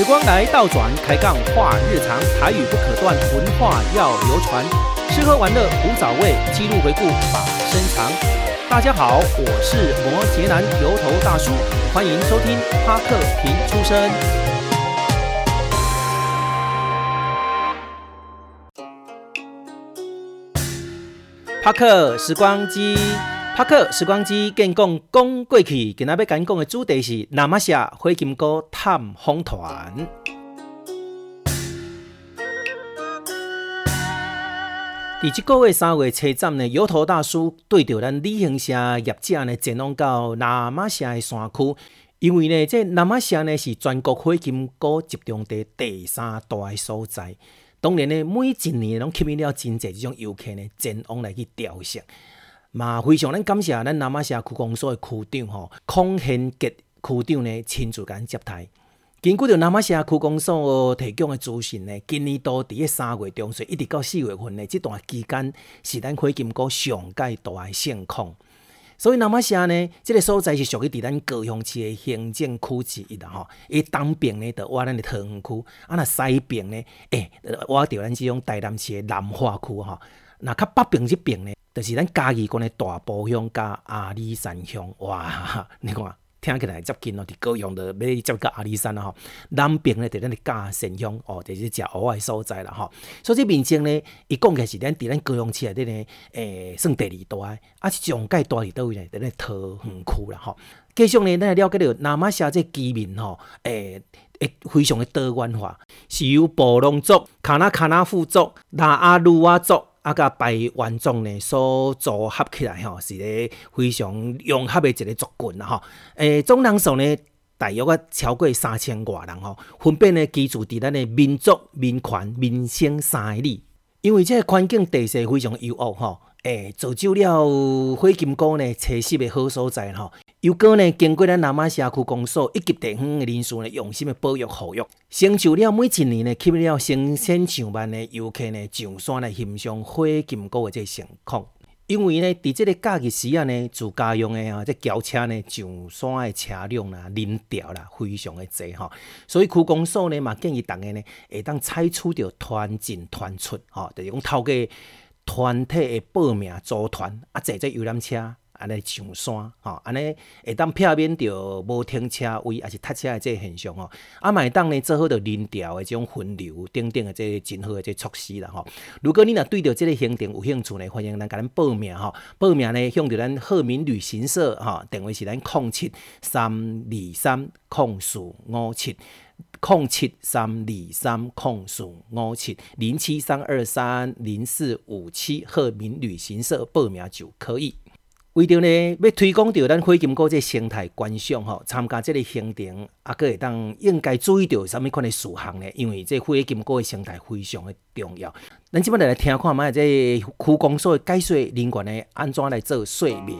时光来倒转，开杠话日常，台语不可断，文化要流传。吃喝玩乐无早味，记录回顾把身藏。大家好，我是摩羯男油头大叔，欢迎收听帕克平出身。帕克时光机。帕克时光机，跟讲讲过去，今仔要跟讲的主题是南马夏火金菇探访团。伫即个月三月初站呢，油头大叔对着咱旅行社业者呢，前往到南马夏的山区，因为呢，这南马夏呢是全国火金菇集中地第三大的所在。当然呢，每一年拢吸引了真侪这种游客呢，前往来去调色。嘛，非常咱感谢咱那玛夏区公所的区长吼，邝宪杰区长呢亲自甲接待。根据着那玛夏区公所提供的资讯呢，今年度伫咧三月中旬一直到四月份呢，这段期间是咱火金菇上届大的盛况。所以那玛夏呢，这个所在是属于伫咱高雄市的行政区之一的吼。伊东边呢，就挖咱的桃园区；啊，那西边呢，诶，挖着咱这种台南市的南化区吼。那较北边这边呢？就是咱嘉义讲的大埔乡加阿里山乡，哇！你看听起来接近哦，伫高雄的要接到阿里山啦吼。南边咧，伫咱的嘉善乡哦，就是食蚵仔所在啦吼。所以这面积呢，伊讲起是咱伫咱高雄市内底咧，诶，算第二大，啊是，上界大伫倒位咧？伫咱桃园区啦吼。继续咧，咱来了解到南马社这居民吼，诶，诶，非常的多元化，是由布农族、卡那卡那富族、那阿鲁阿族。啊，甲排湾族呢所组合起来吼，是个非常融合的一个族群啦吼。诶、总人数呢大约啊超过三千外人吼，分别呢居住伫咱的民族、民权、民生三个里。因为这个环境地势非常优渥吼，诶、造就了火金菇呢栖息的好所在吼。又过呢，经过咱南马社区公所以及地方的人士呢，用心的保育护育，成就了每一年呢，吸引了成千上万的游客呢上山来欣赏火金菇的这盛况。因为呢，伫这个假期时啊呢，自家用的啊，这轿车呢上山的车辆啦、人潮啦，非常的多哈。所以区公所呢嘛建议大家呢，会当采取着团进团出，吼，就是讲透过团体的报名组团啊，坐这游览车。安尼上山吼，安尼会当避免着无停车位，还是塞车的这个现象吼。啊，嘛会当呢做好着人潮的这种分流等等的这个真好的这措施啦吼。如果你若对着这个行程有兴趣呢，欢迎咱甲咱报名吼。报名呢向着咱鹤鸣旅行社吼，电话是咱空七三二三空四五七空七三二三空四五七零七三二三零四五七鹤鸣旅行社报名就可以。为着呢，要推广着咱火金菇这生态观赏吼，参加这个行程，啊，佫会当应该注意到什么款的事项呢？因为这火金菇的生态非常的重要。咱即摆来来听看觅这区公所的解说人员呢，安怎来做说明？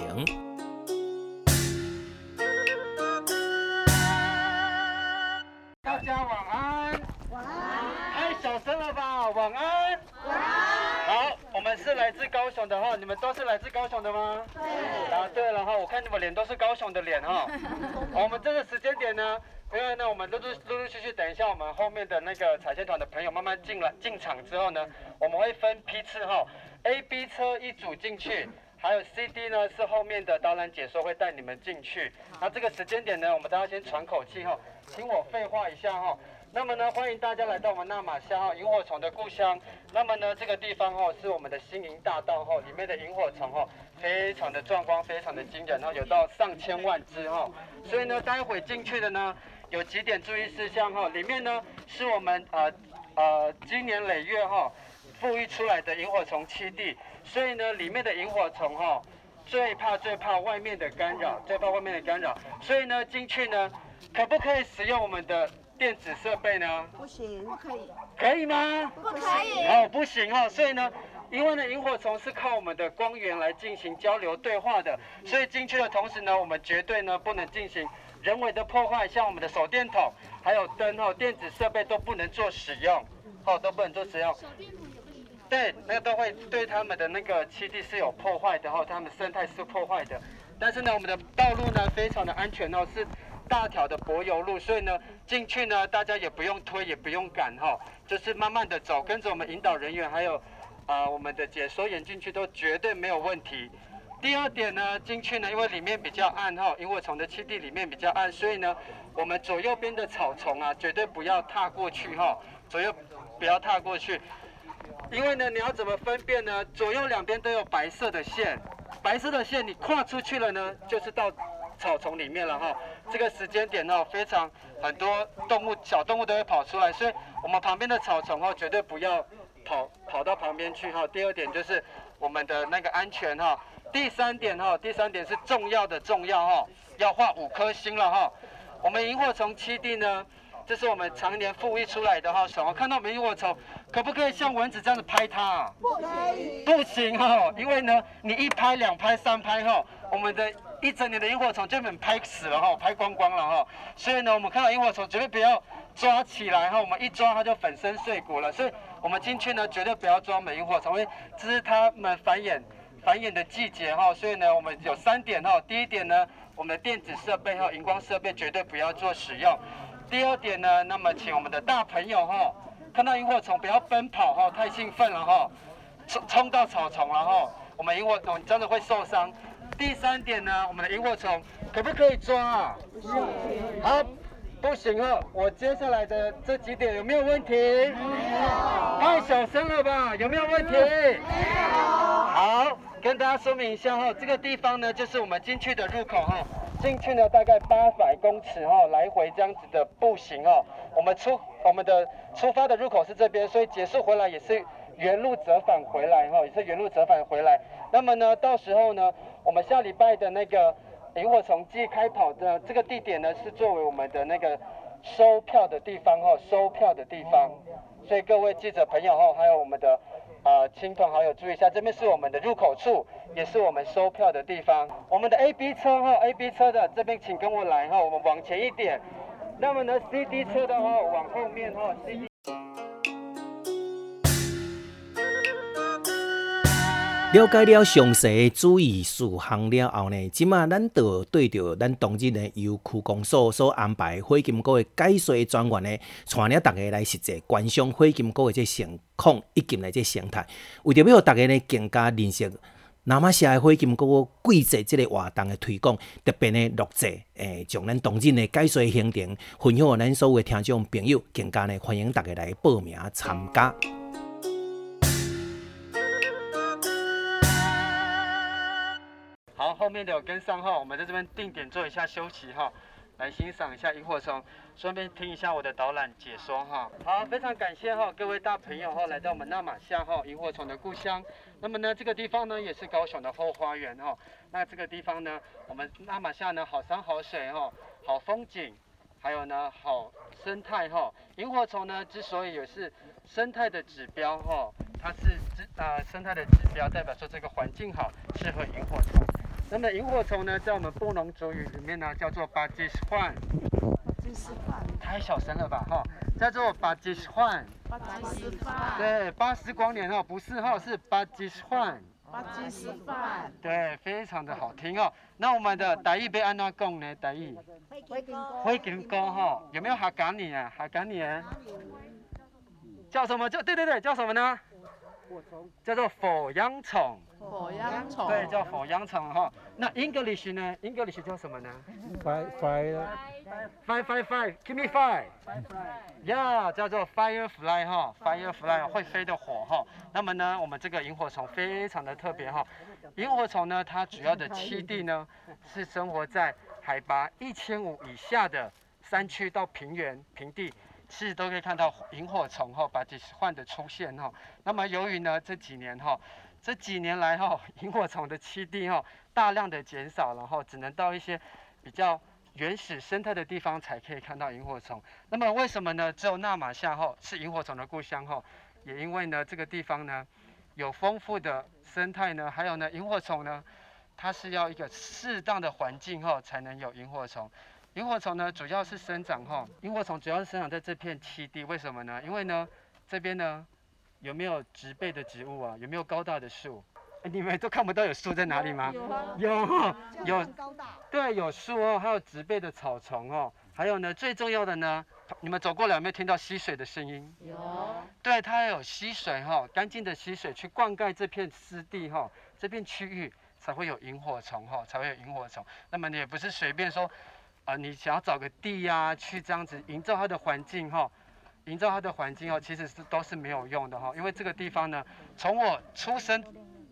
大家晚安。晚安。太小声了吧？晚安。晚安。好我们是来自高雄的哈，你们都是来自高雄的吗？对。啊，对了哈，我看你们脸都是高雄的脸哈。我们这个时间点呢，因为呢，我们陆陆陆陆续续，等一下我们后面的那个彩线团的朋友慢慢进来进场之后呢，我们会分批次哈，A、B 车一组进去，还有 C、D 呢是后面的导览解说会带你们进去。那这个时间点呢，我们大家先喘口气哈，听我废话一下哈。那么呢，欢迎大家来到我们那玛夏哈萤火虫的故乡。那么呢，这个地方哦是我们的星云大道哈，里面的萤火虫哈非常的壮观，非常的惊人，然后有到上千万只哈。所以呢，待会进去的呢有几点注意事项哈，里面呢是我们呃呃今年累月哈复育出来的萤火虫栖地，所以呢里面的萤火虫哈最怕最怕外面的干扰，最怕外面的干扰，所以呢进去呢可不可以使用我们的？电子设备呢？不行，不可以。可以吗？不可以。哦，不行哈、哦，所以呢，因为呢，萤火虫是靠我们的光源来进行交流对话的，所以进去的同时呢，我们绝对呢不能进行人为的破坏，像我们的手电筒、还有灯哦、电子设备都不能做使用，哦，都不能做使用。手电筒也不能。对，那个都会对他们的那个栖地是有破坏的哦，他们生态是破坏的。但是呢，我们的道路呢非常的安全哦，是。大条的柏油路，所以呢进去呢大家也不用推也不用赶哈，就是慢慢的走，跟着我们引导人员还有啊、我们的解说员进去都绝对没有问题。第二点呢，进去呢，因为里面比较暗哈，萤火虫的栖地里面比较暗，所以呢，我们左右边的草丛啊，绝对不要踏过去哈，左右不要踏过去，因为呢，你要怎么分辨呢？左右两边都有白色的线，白色的线你跨出去了呢，就是到草丛里面了哈。这个时间点呢，非常很多动物小动物都会跑出来，所以我们旁边的草丛哈，绝对不要跑跑到旁边去哈。第二点就是我们的那个安全哈。第三点哈，第三点是重要的重要哈，要画五颗星了哈。我们萤火虫七地呢，这是我们常年复育出来的哈。想要看到我们萤火虫，可不可以像蚊子这样子拍它啊？不可以。不行哈，因为呢，你一拍、两拍、三拍哈，我们的一整年的萤火虫就被拍死了哈，拍光光了哈。所以呢，我们看到萤火虫绝对不要抓起来哈，我们一抓它就粉身碎骨了。所以我们进去呢，绝对不要抓我们萤火虫，因为这是它们繁衍。繁衍的季节哈，所以呢，我们有三点哈。第一点呢，我们的电子设备和荧光设备绝对不要做使用。第二点呢，那么请我们的大朋友哈，看到萤火虫不要奔跑哈，太兴奋了哈，冲冲到草丛了哈，我们萤火虫真的会受伤。第三点呢，我们的萤火虫可不可以抓啊？好，不行了。我接下来的这几点有没有问题？没有。太小声了吧？有没有问题？没有。好。跟大家说明一下哈，这个地方呢，就是我们进去的入口哈。进去呢，大概八百公尺哈，来回这样子的步行哦。我们出我们的出发的入口是这边，所以结束回来也是原路折返回来哈，也是原路折返回来。那么呢，到时候呢，我们下礼拜的那个萤火虫季开跑的这个地点呢，是作为我们的那个收票的地方哈，收票的地方。所以各位记者朋友哈，还有我们的。啊，亲朋好友注意一下，这边是我们的入口处，也是我们收票的地方。我们的 A B 车哈，A B 车的这边请跟我来哈，我们往前一点。那么呢，C D 车的话往后面哈，C D。了解了详细注意事项了后呢，即马咱就对着咱当日呢由区公所所安排火金菇的解说专员呢，带领大家来实际观赏火金菇的这情况以及呢这生态，为着要大家呢更加认识那玛夏的火金菇季节这个活动的推广，特别呢录制诶，将咱当日的解说行程分享予咱所有的听众朋友，更加呢欢迎大家来报名参加。好后面的有跟上哈，我们在这边定点做一下休息哈，来欣赏一下萤火虫，顺便听一下我的导览解说哈。好，非常感谢哈各位大朋友哈来到我们那玛夏哈萤火虫的故乡。那么呢这个地方呢也是高雄的后花园哈。那这个地方呢我们那玛夏呢好山好水哈，好风景，还有呢好生态哈。萤火虫呢之所以也是生态的指标哈，它是指啊、呃、生态的指标，代表说这个环境好，适合萤火虫。那么萤火虫呢，在我们布农族语里面呢，叫做巴吉斯幻。巴吉斯幻。太小声了吧，哈，叫做巴吉斯幻。巴吉斯幻。对，巴斯光年哦，不是哈，是巴吉斯幻。巴吉斯幻。对，非常的好听哦。那我们的台语要安娜讲呢？台语。灰金哥。灰金菇哈，有没有哈港尼啊？哈港尼啊？叫什么？叫对对对，叫什么呢？叫做火秧虫。火秧虫，对，叫火秧虫哈。那 English 呢？English 叫什么呢？Fire fire fire fire fire，give me fire。呀，叫做 firefly 哈，firefly 会飞的火哈。那么呢，我们这个萤火虫非常的特别哈。萤火虫呢，它主要的栖地呢是生活在海拔一千五以下的山区到平原平地，其实都可以看到萤火虫哈，把这换的出现哈。那么由于呢这几年哈。这几年来哈，萤火虫的栖地哈大量的减少，然后只能到一些比较原始生态的地方才可以看到萤火虫。那么为什么呢？只有那马夏哈是萤火虫的故乡哈，也因为呢这个地方呢有丰富的生态呢，还有呢萤火虫呢它是要一个适当的环境哈才能有萤火虫。萤火虫呢主要是生长哈，萤火虫主要是生长在这片栖地，为什么呢？因为呢这边呢。有没有植被的植物啊？有没有高大的树？你们都看不到有树在哪里吗？有啊，有有，对，有树哦，还有植被的草丛哦，还有呢，最重要的呢，你们走过来有没有听到溪水的声音？有。对，它有溪水哈，干净的溪水去灌溉这片湿地哈，这片区域才会有萤火虫哈，才会有萤火虫。那么你也不是随便说，啊，你想要找个地呀，去这样子营造它的环境哈。营造它的环境哦，其实是都是没有用的哈，因为这个地方呢，从我出生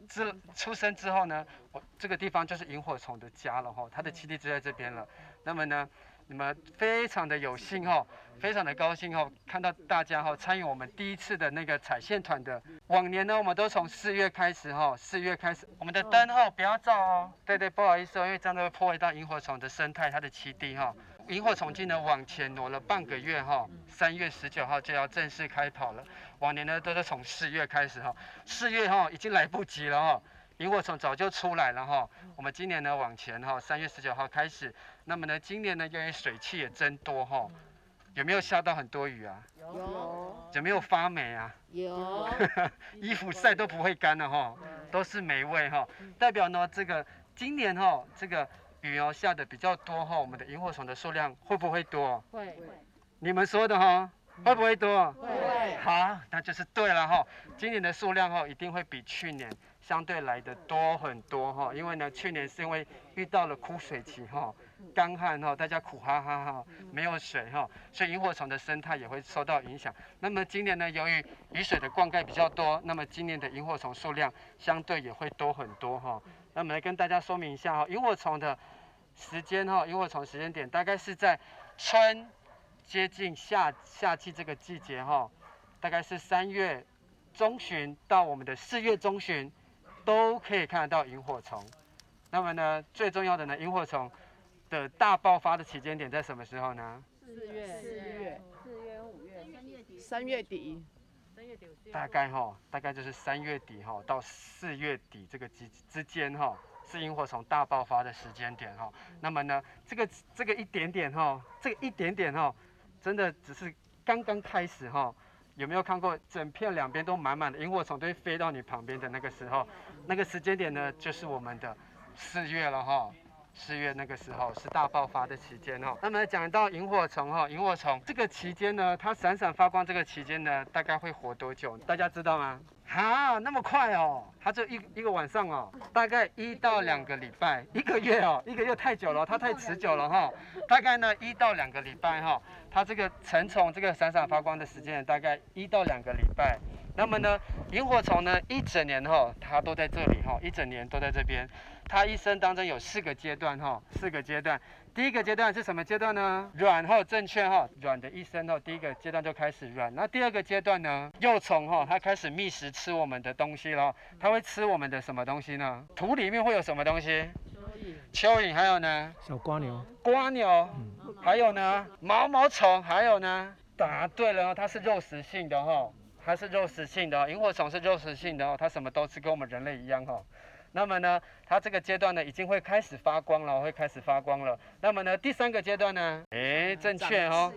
之出生之后呢，我这个地方就是萤火虫的家了哈，它的栖地就在这边了。那么呢，你们非常的有幸哈，非常的高兴哈，看到大家哈参与我们第一次的那个踩线团的。往年呢，我们都从四月开始哈，四月开始，我们的灯哈不要照哦，对对，不好意思哦，因为这样子会破坏到萤火虫的生态，它的栖地哈。萤火虫径呢往前挪了半个月哈，三月十九号就要正式开跑了。往年呢都是从四月开始哈，四月哈已经来不及了哈，萤火虫早就出来了哈。我们今年呢往前哈，三月十九号开始。那么呢今年呢由于水汽也增多哈，有没有下到很多雨啊？有。有没有发霉啊？有。衣服晒都不会干了哈，都是霉味哈，代表呢这个今年哈这个。雨哦下的比较多哈，我们的萤火虫的数量会不会多？会。你们说的哈，会不会多？会。好，那就是对了哈。今年的数量哈，一定会比去年相对来的多很多哈。因为呢，去年是因为遇到了枯水期哈，干旱哈，大家苦哈哈哈，没有水哈，所以萤火虫的生态也会受到影响。那么今年呢，由于雨水的灌溉比较多，那么今年的萤火虫数量相对也会多很多哈。那么来跟大家说明一下哈，萤火虫的时间哈，萤火虫时间点大概是在春接近夏夏季这个季节哈，大概是三月中旬到我们的四月中旬都可以看得到萤火虫。那么呢，最重要的呢，萤火虫的大爆发的期间点在什么时候呢？四月、四月、四月、五月、三月底、三月底。大概哈，大概就是三月底哈到四月底这个之之间哈，是萤火虫大爆发的时间点哈。那么呢，这个这个一点点哈，这个一点点哈，真的只是刚刚开始哈。有没有看过整片两边都满满的萤火虫都会飞到你旁边的那个时候，那个时间点呢，就是我们的四月了哈。四月那个时候是大爆发的期间哦。那么讲到萤火虫哈，萤火虫这个期间呢，它闪闪发光这个期间呢，大概会活多久？大家知道吗？哈，那么快哦，它就一一个晚上哦，大概一到两个礼拜，一个月哦，一个月太久了，它太持久了哈。大概呢一到两个礼拜哈，它这个成虫这个闪闪发光的时间大概一到两个礼拜。那么呢，萤火虫呢一整年哈，它都在这里哈，一整年都在这边。它一生当中有四个阶段哈，四个阶段。第一个阶段是什么阶段呢？卵哈，正确哈，卵的一生哈，第一个阶段就开始卵。那第二个阶段呢？幼虫哈，它开始觅食吃我们的东西了。它会吃我们的什么东西呢？土里面会有什么东西？蚯蚓。蚯蚓还有呢？小瓜牛。瓜牛。还有呢？毛毛虫。还有呢？答对了，它是肉食性的哈，它是肉食性的。萤火虫是肉食性的哦，它什么都吃，跟我们人类一样哈。那么呢，它这个阶段呢，已经会开始发光了，会开始发光了。那么呢，第三个阶段呢，诶，正确哈，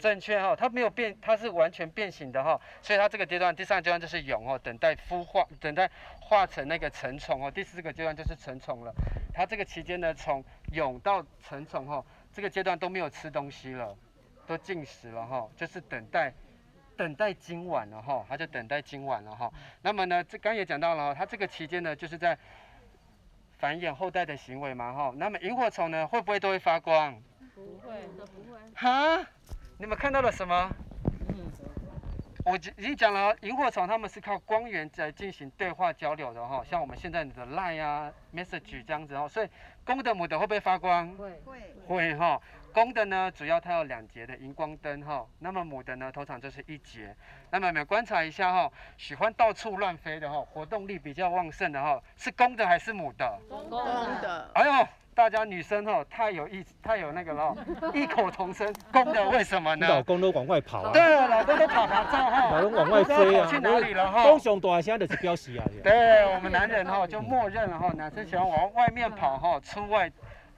正确哈，它没有变，它是完全变形的哈。所以它这个阶段，第三个阶段就是蛹哦，等待孵化，等待化成那个成虫哦。第四个阶段就是成虫了。它这个期间呢，从蛹到成虫哈，这个阶段都没有吃东西了，都进食了哈，就是等待。等待今晚了哈，他就等待今晚了哈。那么呢，这刚也讲到了，他这个期间呢，就是在繁衍后代的行为嘛哈。那么萤火虫呢，会不会都会发光？不会，都不会。哈？你们看到了什么？嗯。我已经讲了，萤火虫他们是靠光源在进行对话交流的哈，像我们现在的 Line 啊、Message 这样子哦。所以公的母的会不会发光？会。会。会哈。公的呢，主要它有两节的荧光灯哈，那么母的呢，通常就是一节。那么你们观察一下哈，喜欢到处乱飞的哈，活动力比较旺盛的哈，是公的还是母的？公的。哎呦，大家女生哈，太有意，太有那个了，异口同声，公的为什么呢？老公都往外跑啊。对，老公都跑跑照哈。老公往外飞啊。去哪里了哈？高雄大声的是标示啊。对我们男人哈，就默认了哈，男生喜欢往外面跑哈，出外。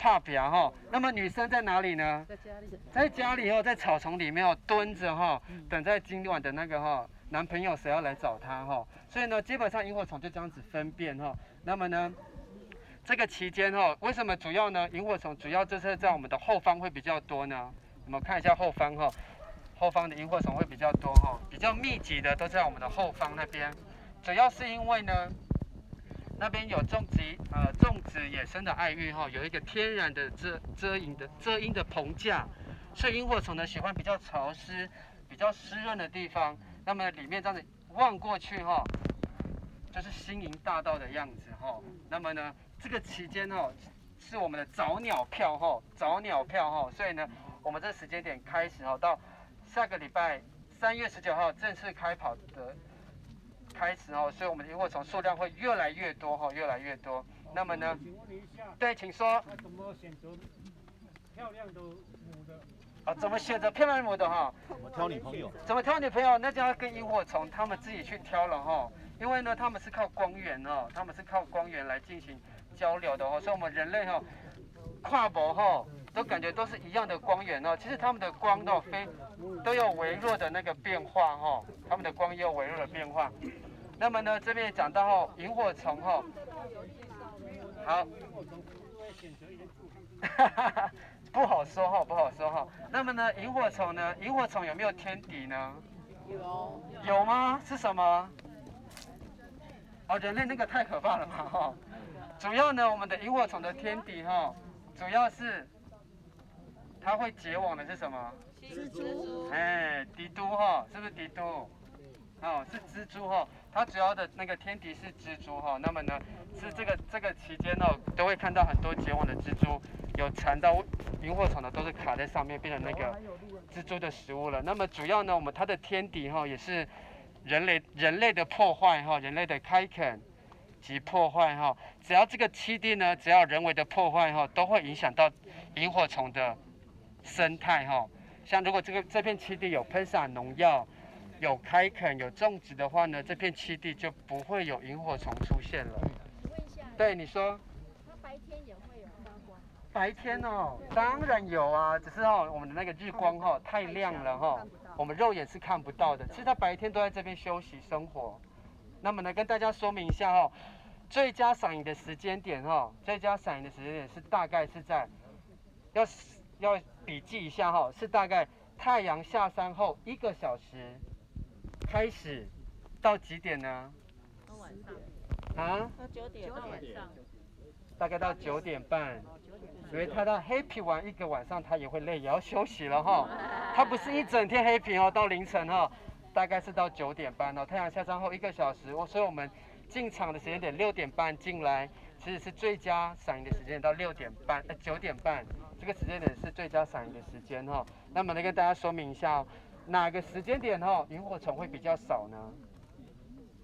怕表哈，那么女生在哪里呢？在家里，在家里哦，在草丛里面哦，蹲着哈，等在今晚的那个哈男朋友谁要来找她哈，所以呢，基本上萤火虫就这样子分辨哈，那么呢，这个期间哈，为什么主要呢？萤火虫主要就是在我们的后方会比较多呢？我们看一下后方哈，后方的萤火虫会比较多哈，比较密集的都在我们的后方那边，主要是因为呢。那边有种植呃种植野生的爱玉哈，有一个天然的遮遮阴的遮阴的棚架，所以萤火虫呢喜欢比较潮湿、比较湿润的地方。那么里面这样子望过去哈，就是星云大道的样子哈。那么呢这个期间哈是我们的早鸟票哈，早鸟票哈，所以呢我们这时间点开始哈，到下个礼拜三月十九号正式开跑的。开始哦，所以我们的萤火虫数量会越来越多哈，越来越多。那么呢？请问一下，对，请说。怎么选择漂亮的母的？啊，怎么选择漂亮母的哈？怎么挑女朋友？怎么挑女朋友？那就要跟萤火虫他们自己去挑了哈。因为呢，他们是靠光源哦，他们是靠光源来进行交流的哦。所以我们人类哈，跨博哈，都感觉都是一样的光源哦。其实他们的光都非都有微弱的那个变化哈，他们的光也有微弱的变化。那么呢，这边也讲到哈，萤火虫哈，好，不好说哈，不好说哈。那么呢，萤火虫呢，萤火虫有没有天敌呢？有。有吗？是什么？哦，人类那个太可怕了嘛哈。主要呢，我们的萤火虫的天敌哈，主要是它会结网的是什么？蜘蛛。哎，敌都哈，是不是敌都？哦，是蜘蛛哈。它主要的那个天敌是蜘蛛哈，那么呢，是这个这个期间呢，都会看到很多结网的蜘蛛，有缠到萤火虫的都是卡在上面，变成那个蜘蛛的食物了。那么主要呢，我们它的天敌哈，也是人类人类的破坏哈，人类的开垦及破坏哈，只要这个栖地呢，只要人为的破坏哈，都会影响到萤火虫的生态哈。像如果这个这片栖地有喷洒农药。有开垦有种植的话呢，这片栖地就不会有萤火虫出现了。问一下。对，你说。它白天也会有发光。白天哦，当然有啊，只是哦，我们的那个日光哈太亮了哈，我们肉眼是看不到的。其实它白天都在这边休息生活。那么呢，跟大家说明一下哈，最佳赏萤的时间点哈，最佳赏萤的时间点是大概是在，要要笔记一下哈，是大概太阳下山后一个小时。开始到几点呢？到晚上。啊？到九点到晚上。大概到九点半。因为他到 happy 玩一个晚上，他也会累，也要休息了哈。他不是一整天 happy 哦，到凌晨哈，大概是到九点半哦。太阳下山后一个小时，我所以我们进场的时间点六点半进来，其实是最佳赏萤的时间到六点半呃九点半，这个时间点是最佳赏萤的时间哈。那么来跟大家说明一下哦。哪个时间点哈，萤火虫会比较少呢？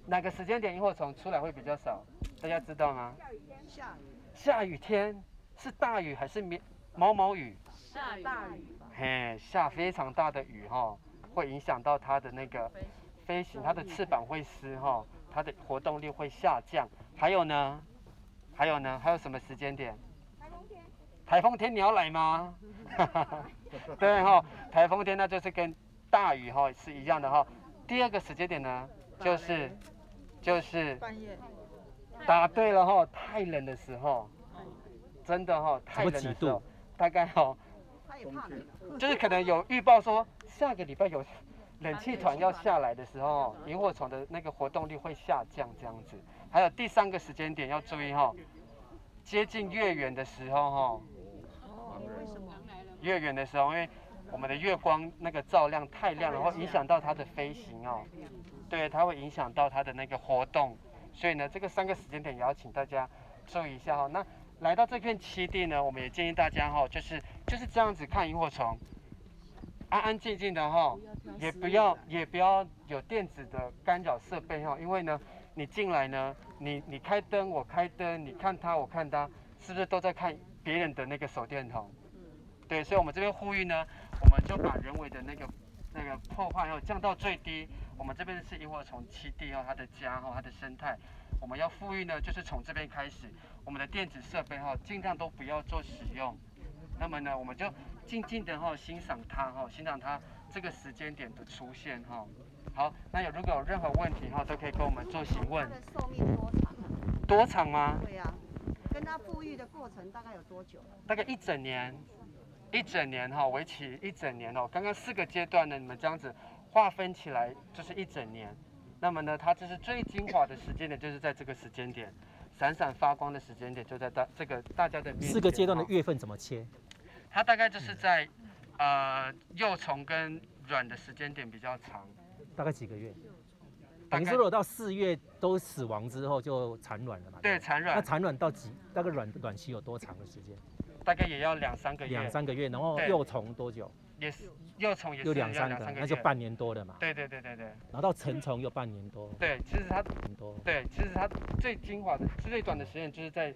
哪个时间点萤火虫出来会比较少？大家知道吗？下雨天。下雨。下雨天是大雨还是绵毛毛雨？下大雨。嘿，下非常大的雨哈，会影响到它的那个飞行，它的翅膀会湿哈，它的活动力会下降。还有呢？还有呢？还有什么时间点？台风天。台风天你要来吗？对哈，台风天那就是跟。大雨哈是一样的哈，第二个时间点呢，就是就是半夜答对了哈，太冷的时候，真的哈，太冷的时候，大概哈，就是可能有预报说下个礼拜有冷气团要下来的时候，萤火虫的那个活动力会下降这样子。还有第三个时间点要注意哈，接近月圆的时候哈，月圆的时候因为。我们的月光那个照亮太亮了，会影响到它的飞行哦。对，它会影响到它的那个活动，所以呢，这个三个时间点也要请大家注意一下哈。那来到这片栖地呢，我们也建议大家哈，就是就是这样子看萤火虫，安安静静的哈，也不要也不要有电子的干扰设备哈，因为呢，你进来呢，你你开灯我开灯，你看他我看他，是不是都在看别人的那个手电筒？对，所以我们这边呼吁呢。我们就把人为的那个那个破坏要降到最低。我们这边是萤火虫栖地哈，它的家哈，它的生态，我们要呼吁呢，就是从这边开始。我们的电子设备哈，尽量都不要做使用。那么呢，我们就静静的哈欣赏它哈，欣赏它这个时间点的出现哈。好，那有如果有任何问题哈，都可以跟我们做询问。它的寿命多长啊？多长吗？对呀、啊，跟它复育的过程大概有多久？大概一整年，一整年哈，为期一整年哦。刚刚四个阶段呢，你们这样子划分起来就是一整年。那么呢，它就是最精华的时间点，就是在这个时间点，闪闪发光的时间点，就在大这个大家的面。四个阶段的月份怎么切？它大概就是在呃幼虫跟卵的时间点比较长，大概几个月？等于说，如果到四月都死亡之后就产卵了嘛？对，产卵。那产卵到几？大概卵卵期有多长的时间？大概也要两三个月。两三个月，然后幼虫多久？也是幼虫也是两三个，那就半年多的嘛。对对对对对。然后到成虫又半年多。对，其实它很多。对，其实它最精华的、最短的时间就是在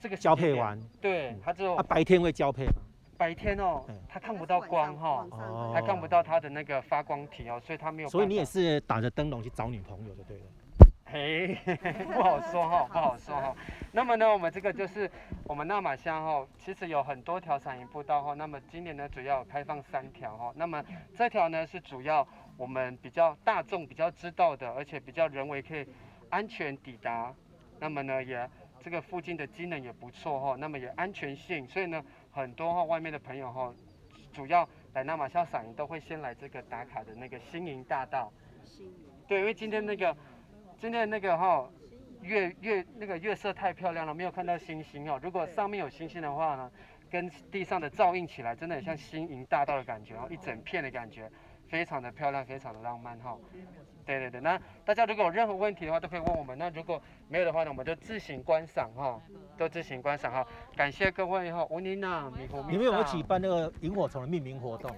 这个交配完。对，它之后。它白天会交配吗？白天哦，它看不到光哈，它看不到它的那个发光体哦，所以它没有。所以你也是打着灯笼去找女朋友就对了。嘿，不好说哈，不好说哈。那么呢，我们这个就是我们纳玛乡哈，其实有很多条伞形步道哈。那么今年呢，主要开放三条哈。那么这条呢是主要我们比较大众比较知道的，而且比较人为可以安全抵达。那么呢，也这个附近的机能也不错哈。那么也安全性，所以呢，很多哈外面的朋友哈，主要来纳马夏伞营都会先来这个打卡的那个星银大道。对，因为今天那个。今天那个哈月月那个月色太漂亮了，没有看到星星哦。如果上面有星星的话呢，跟地上的照映起来，真的很像星银大道的感觉哦，一整片的感觉，非常的漂亮，非常的浪漫哈。对对对，那大家如果有任何问题的话，都可以问我们。那如果没有的话呢，我们就自行观赏哈，都自行观赏哈。感谢各位哈，吴妮娜、米糊、你们有没有举办那个萤火虫的命名活动？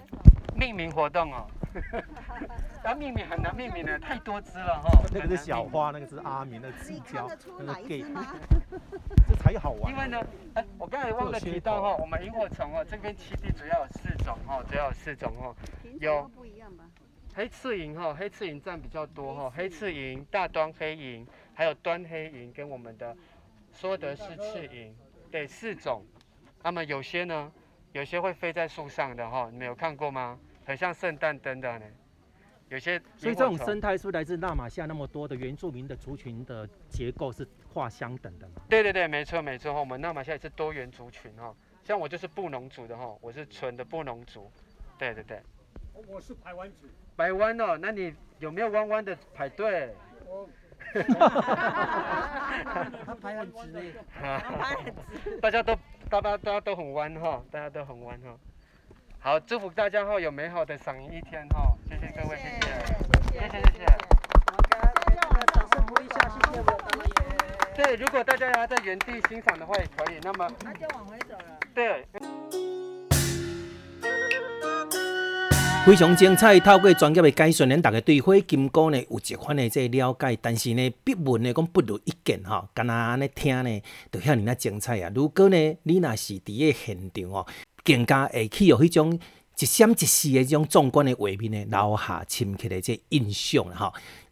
命名活动哦。要命名很难命名的，太多只了哈。那个是小花，那个是阿明，那个是胶，那个 gay。这才好玩。因为呢，哎，我刚才忘了提到哈，我们萤火虫哦，这边栖地主要有四种哈，主要有四种哦。有黑刺萤哈，黑刺萤占比较多哈，黑刺萤、大端黑萤，还有端黑萤跟我们的说德氏刺萤，对，四种。那么有些呢，有些会飞在树上的哈，你们有看过吗？很像圣诞灯的呢，有些。所以这种生态是不是来自纳玛夏那么多的原住民的族群的结构是画相等的嘛？对对对，没错没错，我们纳玛夏也是多元族群哈，像我就是布农族的哈，我是纯的布农族。对对对。我是排湾族。排湾哦，那你有没有弯弯的排队？我。他排很直嘞。大家都大家大家都很弯哈，大家都很弯哈。好，祝福大家哈有美好的赏萤一天哈，谢谢各位，谢谢，谢谢谢谢。大家把掌声鼓励一下，谢谢我们。对，如果大家要在原地欣赏的话也可以，那么。那就往回走了。对。非常精彩，透过专业的解说，咱大家对火金菇呢有一番的这了解，但是呢，笔文呢讲不如一见哈，干那安尼听呢，就遐尔那精彩啊。如果呢，你若是伫个现场哦。更加会去有迄种一闪一逝的这种壮观的画面呢，留下深刻的这印象哈。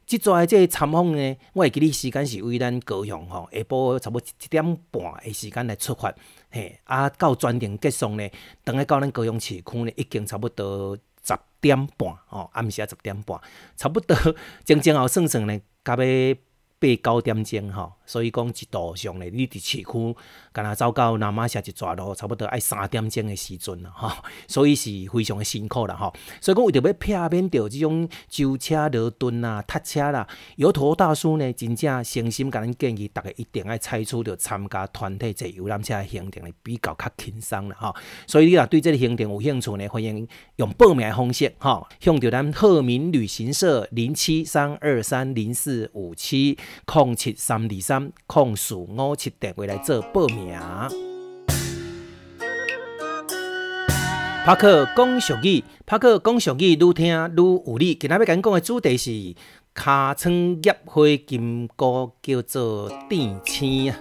即遮即个参访呢，我会记你时间是为咱高雄吼，下晡差不多一点半的时间来出发，嘿，啊到专程结束呢，等下到咱高雄市区呢，已经差不多十点半吼，暗时啊十点半，差不多 整整后算算呢，到尾八九点钟吼。所以讲一路上咧，你伫市区，敢若走到那玛夏一逝路，差不多爱三点钟的时阵啦，吼，所以是非常的辛苦啦，吼。所以讲为着要避免着即种舟车劳顿啊、塞车啦，油头大叔呢，真正诚心甲咱建议，逐个一定爱采取着参加团体坐游览车的行程，比较较轻松啦，吼。所以你若对这个行程有兴趣呢，欢迎用报名的方式，吼，向着咱鹤鸣旅行社零七三二三零四五七空七三二三。控四五七电话来做报名。拍克讲俗语，拍克讲俗语，愈听愈有理。今仔要甲你讲的主题是尻川叶花金菇，叫做甜青啊。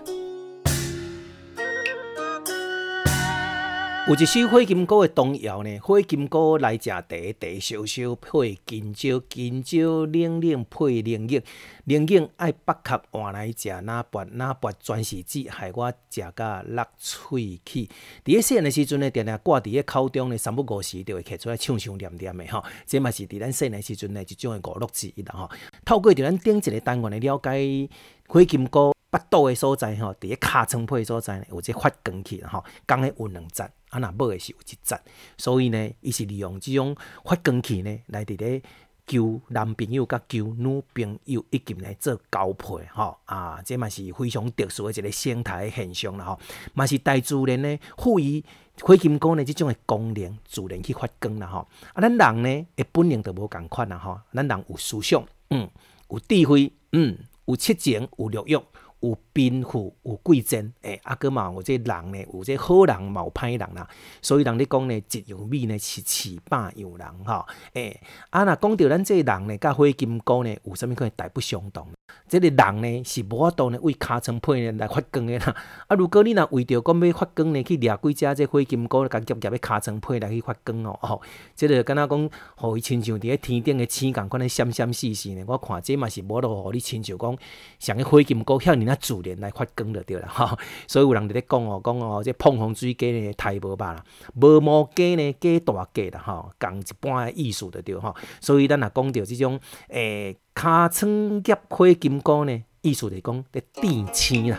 有一首火金菇的童谣呢，火金菇来食茶，茶烧烧配金蕉，金蕉冷冷配冷饮，冷饮爱八壳换来食，哪拔哪拔全是籽，害我食甲落喙齿。伫咧细汉的时阵呢，定定挂伫咧口中呢，三不五时就会摕出来唱唱念念的吼。这嘛是伫咱细汉的时阵呢，一种的娱乐之一啦吼。透过伫咱顶一个单元的了解火金菇。腹肚的所在吼，伫个尻川皮所在呢，有这发光器吼，讲诶有两节，啊若无诶是有一节，所以呢，伊是利用即种发光器呢来伫咧。求男朋友甲求女朋友以及来做交配吼啊，这嘛是非常特殊的一个生态现象啦吼，嘛是大自然呢赋予火金菇呢即种的功能，自然去发光啦吼。啊，咱人呢，诶本能就无共款啦吼，咱人有思想，嗯，有智慧，嗯，有七情，有六欲。有贫富，有贵贱，诶、啊，阁嘛有这人呢，有这好人，嘛有歹人啦。所以人咧讲呢，一样米呢是饲百样人，吼，诶，啊，若讲到咱这人呢，甲火金菇呢，有啥物可能大不相同？这个人呢是无法度呢为尻川配呢来发光的啦。啊，如果你若为着讲要发光呢，去掠几只这火金菇，甲夹夹个尻川配来去发光哦，吼，这个敢若讲，互伊亲像伫咧天顶的星共款咧闪闪烁烁呢。我看这嘛是无路互你亲像讲，像个火金菇遐尔那自然来发光就对了 哈。所以有人伫咧讲哦，讲哦，这碰风水鸡呢太无吧啦，无毛鸡呢鸡大鸡啦，吼，共一般的意思就对吼。所以咱也讲到这种诶。尻川叶开金菇呢，意思就讲在地青啦。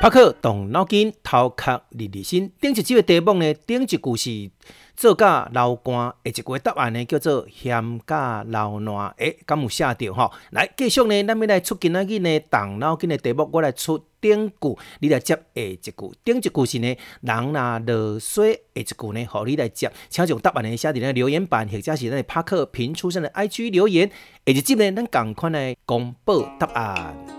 帕克动脑筋，头壳立立心。顶一集的题目呢，顶一句是做甲流汗，下一句答案呢叫做嫌甲流烂。诶，敢有写着吼？来继续呢，咱要来出今仔日呢动脑筋的题目，我来出顶句，你来接下一句。顶一句是呢，人若落水，下一句呢，互你来接。请将答案呢写伫咱留言板，或者是咱帕克平出现的 IG 留言。下一集呢，咱共款来公布答案。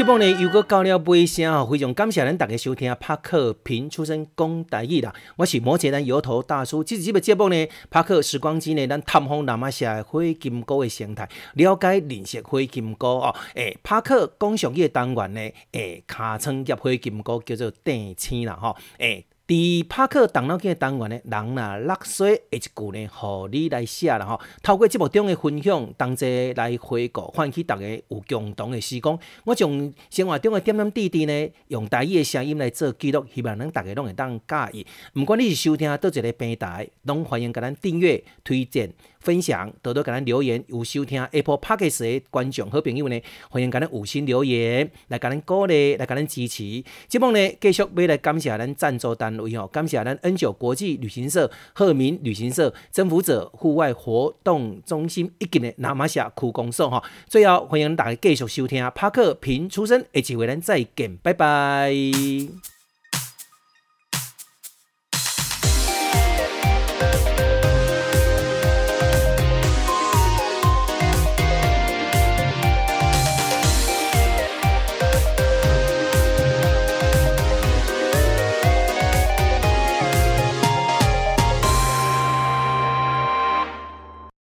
这部呢又搁到了尾声哦，非常感谢咱大家收听帕克平出身讲台语啦。我是摩羯咱摇头大叔，这集的节目呢，帕克时光机呢，咱探访那玛夏火金菇的生态，了解认识火金菇哦。诶，帕克讲上去的单元呢，诶，尻川叶火金菇叫做地青啦吼，诶。伫拍克动脑筋的单元呢，人若落水，下一句呢，互你来写啦吼。透过节目中的分享，同齐来回顾，唤起大家有共同的时光。我将生活中的点点滴滴呢，用台语的声音来做记录，希望咱大家拢会当介意。毋管你是收听倒一个平台，拢欢迎甲咱订阅、推荐。分享，多多甲咱留言，有收听 Apple Podcast 的观众好朋友呢，欢迎甲咱五星留言，来甲咱鼓励，来甲咱支持。节目呢，继续要来感谢咱赞助单位哦，感谢咱 N 九国际旅行社、鹤鸣旅行社、征服者户外活动中心以及呢那玛夏区公所哈。最后，欢迎大家继续收听帕克平出生，下期咱再见，拜拜。